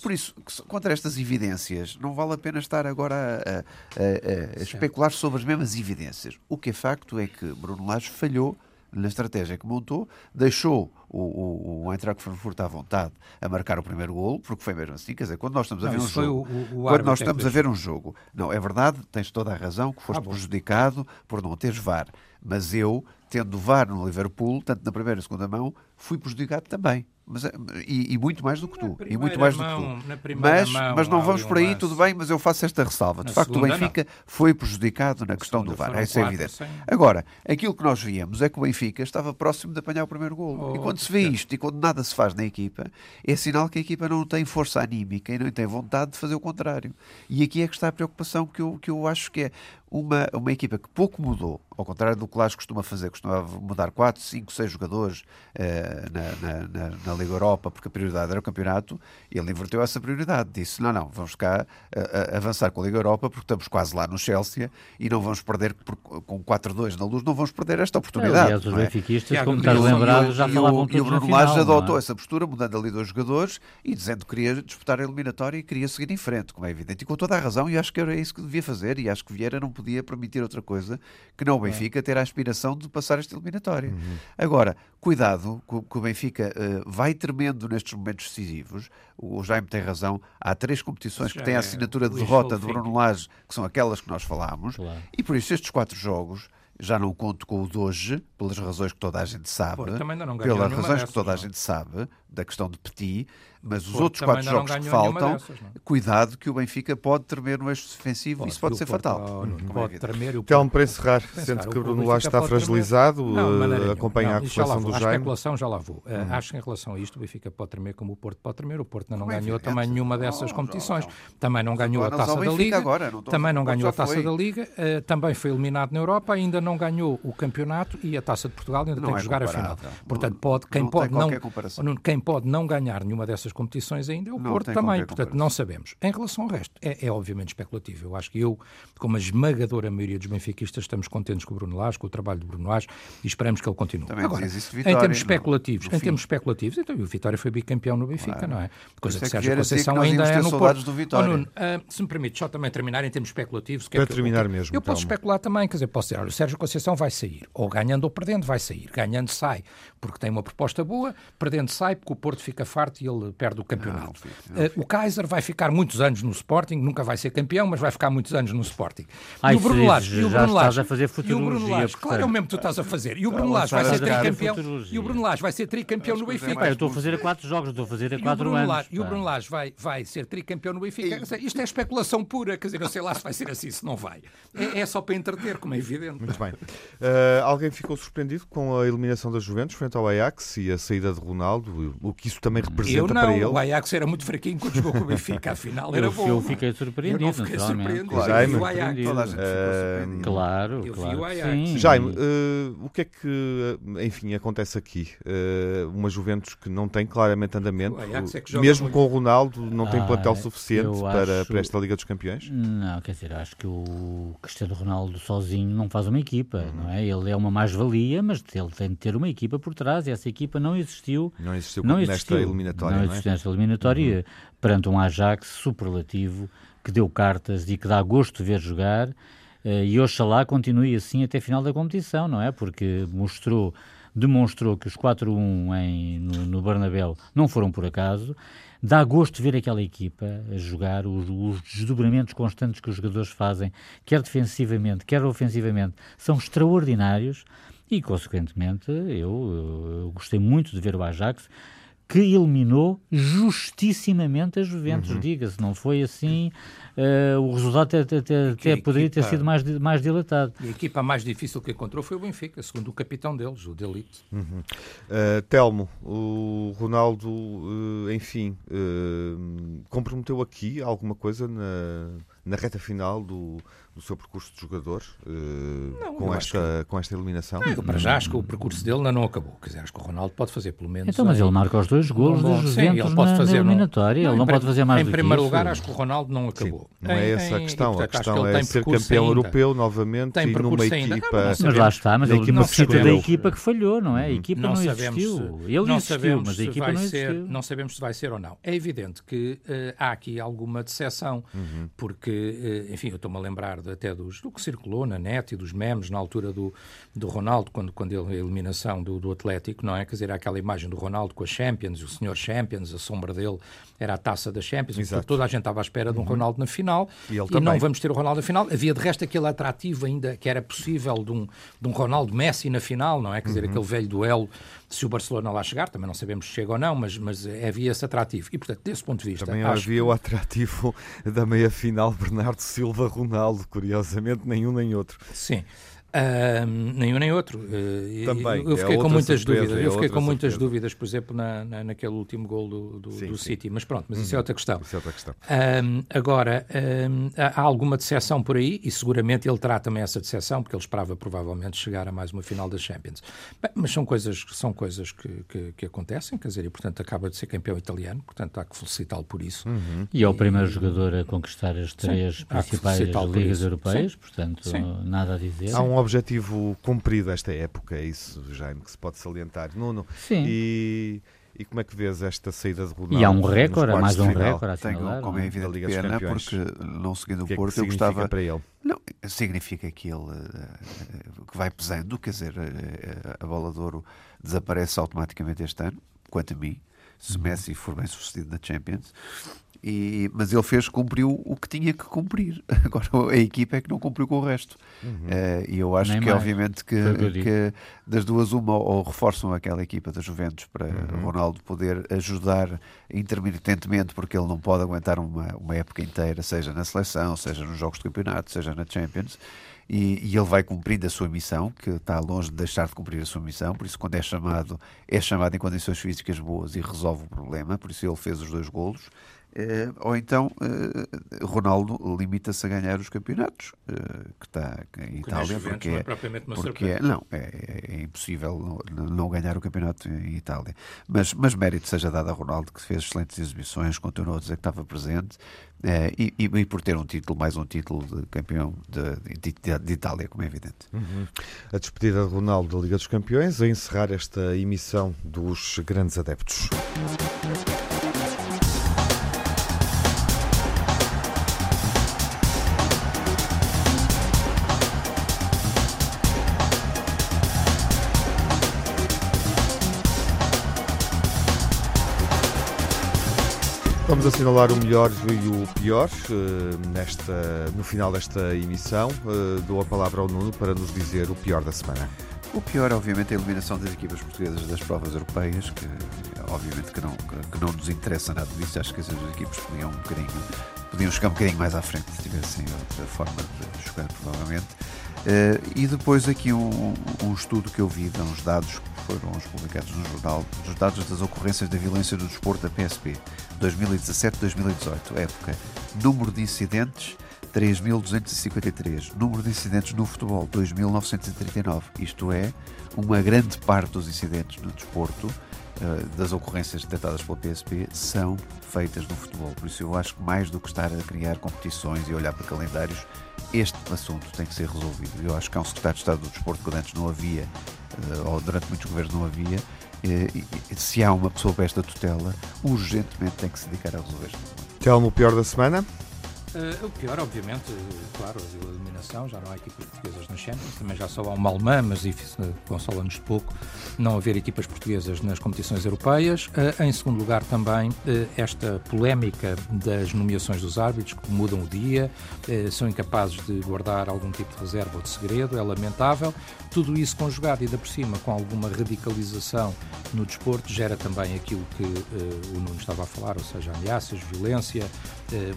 Por isso, contra estas evidências, não vale a pena estar agora a, a, a, a especular sobre as mesmas evidências. O que é facto é que Bruno Lage falhou na estratégia que montou, deixou o, o, o Eintracht Frankfurt à vontade a marcar o primeiro golo, porque foi mesmo assim, quer dizer, quando nós estamos a ver um jogo, o, quando nós estamos a ver um jogo, não, é verdade, tens toda a razão que foste ah, prejudicado por não teres VAR, mas eu, tendo VAR no Liverpool, tanto na primeira e segunda mão, fui prejudicado também. Mas, eh, e, e, muito mais do que tu. E muito mais mão, do que tu. Mas, mão, mas não vamos por aí, tudo bem, mas eu faço esta ressalva. De facto, o Benfica não. foi prejudicado na, questão do VAR. Isso é evidente. Sim. Agora, aquilo que nós víamos é que o Benfica estava próximo de apanhar o primeiro gol. Oh, e quando se vê isto e quando nada se faz na equipa, é sinal que a equipa não tem força anímica e não tem vontade de fazer o contrário. E aqui é que está a preocupação que eu, que eu acho que é uma, uma equipa que pouco mudou, ao contrário do que o Lage costuma fazer, costumava mudar 4, 5, 6 jogadores uh, na, na, na, na, Liga Europa, porque a prioridade era o campeonato, ele inverteu essa prioridade. Disse: não, não, vamos cá uh, avançar com a Liga Europa, porque estamos quase lá no Chelsea e não vamos perder, por, com 4-2 na luz, não vamos perder esta oportunidade. Aliás, os é? benfiquistas, como está lembrado, já falavam todos E o Bruno Lage adotou é? essa postura, mudando ali dois jogadores e dizendo que queria disputar a eliminatória e queria seguir em frente, como é evidente. E com toda a razão, e acho que era isso que devia fazer, e acho que Vieira não podia permitir outra coisa que não o Benfica ter a aspiração de passar esta eliminatória. Uhum. Agora, cuidado, que o Benfica uh, vai tremendo nestes momentos decisivos. O Jaime tem razão. Há três competições que têm a é assinatura de derrota de Bruno Lage, que são aquelas que nós falámos, claro. e por isso estes quatro jogos já não conto com o de hoje, pelas razões que toda a gente sabe, Pô, pelas razões que toda a gente sabe, da questão de Petit, mas os outros quatro jogos que faltam, dessas, cuidado que o Benfica pode tremer no eixo defensivo pode, isso pode ser fatal. Pode, pode tremer. Então, para encerrar, sendo que o Bruno Lage está fragilizado, uh, acompanha a reflexão do Jaime. A especulação já lá vou. Uh, uhum. Acho que em relação a isto, o Benfica pode tremer como o Porto pode tremer. O Porto não ganhou também nenhuma dessas competições. Também não ganhou a taça da Liga. Também não ganhou a taça da Liga. Também foi eliminado na Europa. Ainda não ganhou o campeonato e a taça de Portugal ainda tem que é jogar a final. Portanto, pode, quem pode, não, quem pode não ganhar nenhuma dessas competições ainda é o não Porto também. Portanto, não sabemos. Em relação ao resto, é, é, obviamente especulativo. Eu acho que eu, como a esmagadora maioria dos benfiquistas, estamos contentes com o Bruno Lage, com o trabalho do Bruno Lage e esperamos que ele continue. Também Agora, Vitória, em termos especulativos, em termos especulativos, então o Vitória foi bicampeão no Benfica, claro. não é? Coisa que, que Sérgio Conceição ainda é no Porto. Do Vitória. Oh, Nuno, uh, se me permite só também terminar em termos especulativos. Para é terminar mesmo. Eu posso especular também, quer dizer, posso dizer, olha, o Sérgio Conceição vai sair, ou ganhando ou perdendo vai sair. Ganhando sai, porque tem uma proposta boa, perdendo sai, porque o Porto fica farto e ele perde o campeonato. Não, não, não. O Kaiser vai ficar muitos anos no Sporting, nunca vai ser campeão, mas vai ficar muitos anos no Sporting. Ai, e o Bruno Lage, e o Bruno a fazer e o Bruno claro, é o mesmo que tu estás a fazer. E o Bruno Lage vai ser tricampeão. E o Bruno Lage vai ser tricampeão no Benfica. eu estou a fazer a quatro jogos, estou a fazer a quatro anos. E o Bruno Lage vai, vai ser tricampeão no Benfica. Isto é especulação pura, quer dizer, eu sei lá se vai ser assim, se não vai. É, é só para entreter, como é evidente. Muito bem. Uh, alguém ficou surpreendido com a eliminação da Juventus frente ao Ajax e a saída de Ronaldo, o que isso também representa eu não, para ele? O Ajax era muito fraquinho quando jogou com o Benfica, afinal era eu, bom. Eu fiquei surpreendido, eu fiquei surpreendido. Claro, Jaime, o Ajax. Uh, claro, eu claro. Vi o Ajax. Sim. Jaime, uh, o que é que, enfim, acontece aqui? Uh, uma Juventus que não tem claramente andamento, é mesmo com o Ronaldo, não tem ah, plantel suficiente para, acho... para esta Liga dos Campeões? Não, quer dizer, acho que o Cristiano Ronaldo sozinho não faz uma equipa, uhum. não é? Ele é uma mais-valia, mas ele tem de ter uma equipa por trás e essa equipa não existiu. Não existiu, não existiu nesta eliminatória. Não, não existiu é? nesta eliminatória uhum. perante um Ajax superlativo que deu cartas e que dá gosto de ver jogar. Uh, e oxalá continue assim até a final da competição, não é? Porque mostrou, demonstrou que os 4-1 no, no Bernabéu não foram por acaso Dá gosto de ver aquela equipa a jogar, os, os desdobramentos constantes que os jogadores fazem, quer defensivamente, quer ofensivamente, são extraordinários e, consequentemente, eu, eu gostei muito de ver o Ajax que eliminou justissimamente a Juventus, uhum. diga-se, não foi assim, uh, o resultado até, até, até poderia ter sido mais, mais dilatado. E a equipa mais difícil que encontrou foi o Benfica, segundo o capitão deles, o Delite. Uhum. Uh, Telmo, o Ronaldo, uh, enfim, comprometeu aqui alguma coisa na, na reta final do do seu percurso de jogador uh, não, com, esta, que... com esta eliminação? Não, eu para já acho que o percurso dele ainda não acabou. Quer dizer, acho que o Ronaldo pode fazer pelo menos. Então, mas ele marca os dois golos dos Juventus ele pode fazer, na eliminatória. Não, ele não pode fazer mais Em primeiro lugar, acho que o Ronaldo não acabou. Sim, não é essa a questão. a questão é ser campeão ainda. europeu novamente tem e numa equipa. Mas, mas lá está, mas ele necessita da equipa que falhou, não é? A equipa não, existiu. Ele existiu, mas a equipa não existiu. Não sabemos se vai ser ou não. É evidente que eh, há aqui alguma decepção, uhum. porque, eh, enfim, eu estou-me a lembrar até dos do que circulou na net e dos memes na altura do, do Ronaldo, quando, quando ele, a eliminação do, do Atlético, não é? Quer dizer, aquela imagem do Ronaldo com a Champions, o senhor Champions, a sombra dele era a taça da Champions, Exato. toda a gente estava à espera de um uhum. Ronaldo na final e, e não vamos ter o Ronaldo na final. Havia de resto aquele atrativo ainda que era possível de um, de um Ronaldo Messi na final, não é? Quer dizer, uhum. aquele velho duelo se o Barcelona lá chegar, também não sabemos se chega ou não, mas, mas havia esse atrativo. E, portanto, desse ponto de vista. Também havia que... o atrativo da meia final Bernardo Silva-Ronaldo, curiosamente, nenhum nem outro. Sim. Uh, nenhum nem outro. Uh, Também, eu, fiquei é com muitas surpresa, dúvidas. É eu fiquei com muitas surpresa. dúvidas, por exemplo, na, na, naquele último gol do, do, sim, do sim. City. Mas pronto, mas isso é uhum. outra questão. Isso é outra questão. Uh, agora, há alguma decepção por aí e seguramente ele terá também essa decepção, porque ele esperava provavelmente chegar a mais uma final da Champions. Bem, mas são coisas, são coisas que, que, que, acontecem, quer dizer, e portanto acaba de ser campeão italiano, portanto há que felicitá-lo por isso. Uhum. E é o primeiro e, jogador a conquistar as três sim, principais ligas europeias, portanto nada a dizer. Há um objetivo cumprido esta época, é isso, Jaime, que se pode salientar. Nuno, Sim. E, e como é que vês esta saída de Ronaldo? E há um recorde, há mais um recorde Tenho, como é, é? evidente, pena, porque não seguindo que o Porto, é que eu gostava... para ele? Não, significa que ele uh, que vai pesando, quer dizer, uh, a bola de ouro desaparece automaticamente este ano, quanto a mim, se uhum. Messi for bem sucedido na Champions, e, mas ele fez, cumpriu o que tinha que cumprir. Agora a equipa é que não cumpriu com o resto. Uhum. Uh, e eu acho Nem que, mais. obviamente, que, que, das duas, uma, ou reforçam aquela equipa da Juventus para uhum. Ronaldo poder ajudar intermitentemente, porque ele não pode aguentar uma, uma época inteira, seja na seleção, seja nos jogos de campeonato, seja na Champions. E, e, ele vai cumprindo a sua missão, que está longe de deixar de cumprir a sua missão, por isso quando é chamado, é chamado em condições físicas boas e resolve o problema, por isso ele fez os dois golos, ou então uh, Ronaldo limita-se a ganhar os campeonatos uh, que está em Itália porque não é, porque é, não é, é impossível não, não, ganhar o campeonato em Itália. Mas, mas mérito seja dado a Ronaldo que fez excelentes exibições continuou a dizer que estava presente e, e, e, por ter um título mais um título de campeão de, de, de Itália como é evidente. Uhum. a despedida de Ronaldo da Liga dos Campeões a encerrar esta emissão dos grandes adeptos Vamos assinalar o melhor e o pior uh, nesta, no final desta emissão. Uh, dou a palavra ao Nuno para nos dizer o pior da semana. O pior, obviamente, é a eliminação das equipas portuguesas das provas europeias, que obviamente que não, que não nos interessa nada disso. Acho que essas equipas podiam um bocadinho, podiam chegar um bocadinho mais à frente se tivessem outra forma de jogar, provavelmente. Uh, e depois aqui um, um, estudo que eu vi, de uns dados que foram publicados no jornal, dos dados das ocorrências da violência do desporto da PSP, 2017-2018, época. Número de incidentes, 3.253. Número de incidentes no futebol, 2.939. Isto é, uma grande parte dos incidentes no desporto, uh, das ocorrências detectadas pela PSP, são feitas no futebol. Por isso eu acho que mais do que estar a criar competições e olhar para calendários, este assunto tem que ser resolvido. Eu acho que há um secretário de Estado do Desporto que antes não havia, uh, ou durante muitos governos não havia, se há uma pessoa para esta tutela, urgentemente tem que se dedicar a resolver este problema. Telmo, o pior da semana? Uh, o pior, obviamente, claro, a eliminação, já não há equipas portuguesas na Champions, também já só há uma alemã, mas consola-nos pouco não haver equipas portuguesas nas competições europeias. Uh, em segundo lugar, também uh, esta polémica das nomeações dos árbitros, que mudam o dia, são incapazes de guardar algum tipo de reserva ou de segredo, é lamentável. Tudo isso conjugado, ainda por cima, com alguma radicalização no desporto, gera também aquilo que o Nuno estava a falar, ou seja, ameaças, violência,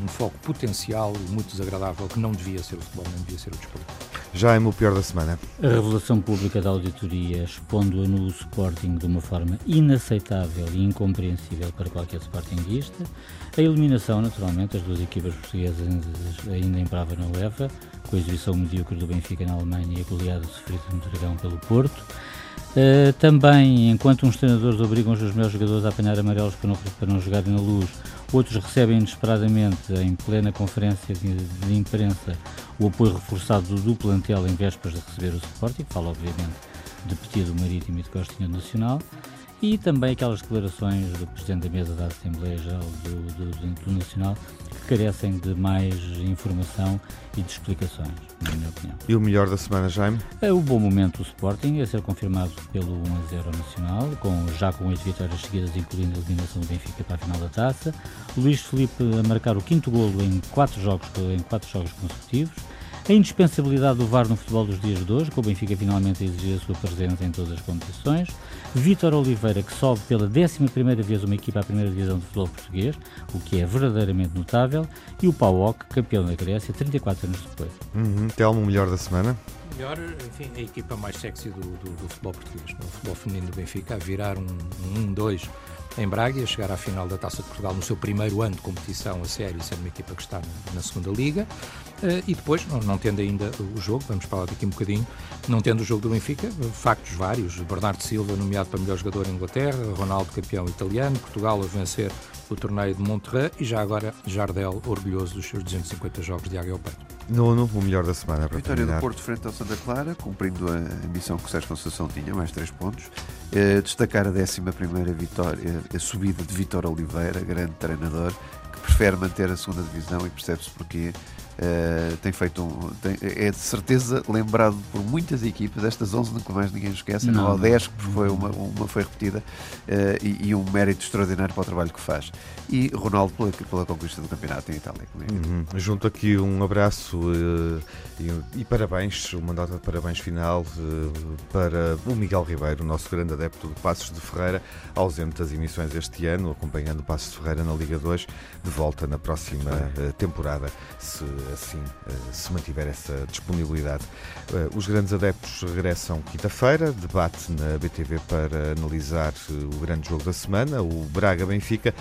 um foco potencial muito desagradável que não devia ser o futebol, não devia ser o desporto. Já é o pior da semana. A revelação pública da auditoria expondo-a no Sporting de uma forma inaceitável e incompreensível para qualquer Sportingista. A eliminação, naturalmente, das duas equipas portuguesas ainda em prova na UEFA, com a exibição medíocre do Benfica na Alemanha e a goleada sofrida no Dragão pelo Porto. Uh, também, enquanto uns treinadores obrigam os meus jogadores a apanhar amarelos para não, para não jogarem na luz, outros recebem inesperadamente, em plena conferência de, imprensa, o apoio reforçado do plantel em vésperas de receber o Sporting, fala obviamente de Petit do Marítimo e de Costinha Nacional, e também aquelas declarações do Presidente da Mesa da Assembleia Geral do, do, do, Nacional que carecem de mais informação e de explicações, na minha opinião. E o melhor da semana, Jaime? É o bom momento do Sporting, a ser confirmado pelo 1 a 0 Nacional, com, já com oito vitórias seguidas, incluindo a eliminação do Benfica para a final da taça. Luís Felipe a marcar o quinto golo em quatro jogos, em quatro jogos consecutivos. A indispensabilidade do VAR no futebol dos dias de hoje, com o Benfica finalmente a exigir a sua presença em todas as competições. Vítor Oliveira, que sobe pela 11 vez uma equipa à primeira divisão do futebol português, o que é verdadeiramente notável. E o Pauok, campeão da Grécia, 34 anos depois. Uhum. Telmo, o melhor da semana? Melhor, enfim, a equipa mais sexy do, do, do futebol português, no futebol feminino do Benfica, a virar um 1-2 um, em Braga e a chegar à final da Taça de Portugal no seu primeiro ano de competição a sério, sendo uma equipa que está na, na segunda Liga. Uh, e depois, não, não, tendo ainda o jogo, vamos falar daqui um bocadinho, não tendo o jogo do Benfica, factos vários. Bernardo Silva nomeado para melhor jogador em Inglaterra, Ronaldo campeão italiano, Portugal a vencer o torneio de Monterrey e já agora Jardel orgulhoso dos seus 250 jogos de águia ao peito. Nono, o melhor da semana para Vitória terminar. do Porto frente ao Santa Clara, cumprindo a ambição que o Sérgio Conceição tinha, mais três pontos. Eh, destacar a 11 primeira vitória, a subida de Vitor Oliveira, grande treinador, que prefere manter a segunda divisão e percebe-se porquê. Uh, tem feito um, tem, é de certeza lembrado por muitas equipas, estas 11 nunca mais ninguém esquece, não, não 10 que foi uma, uma foi repetida uh, e, e, um mérito extraordinário para o trabalho que faz. E Ronaldo pela, pela conquista do campeonato em Itália. Uhum. Junto aqui um abraço uh, e, e, parabéns, uma nota de parabéns final para o Miguel Ribeiro, nosso grande adepto de Passos de Ferreira, ausente das emissões este ano, acompanhando Passos de Ferreira na Liga 2, de volta na próxima temporada. Se assim eh, se mantiver essa disponibilidade. Eh, os grandes adeptos regressam quinta-feira, debate na BTV para analisar eh, o grande jogo da semana, o Braga-Benfica.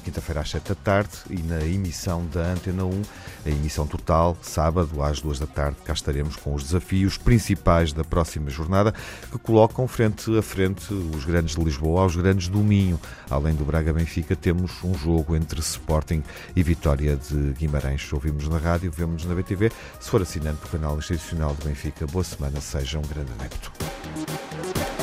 Quinta-feira às 7 da tarde, e na emissão da Antena 1, a emissão total, sábado às 2 da tarde. Cá estaremos com os desafios principais da próxima jornada, que colocam frente a frente os grandes de Lisboa aos grandes do Minho. Além do Braga Benfica, temos um jogo entre Sporting e Vitória de Guimarães. Ouvimos na rádio, vemos na BTV. Se for assinante do canal institucional do Benfica, boa semana, seja um grande adepto.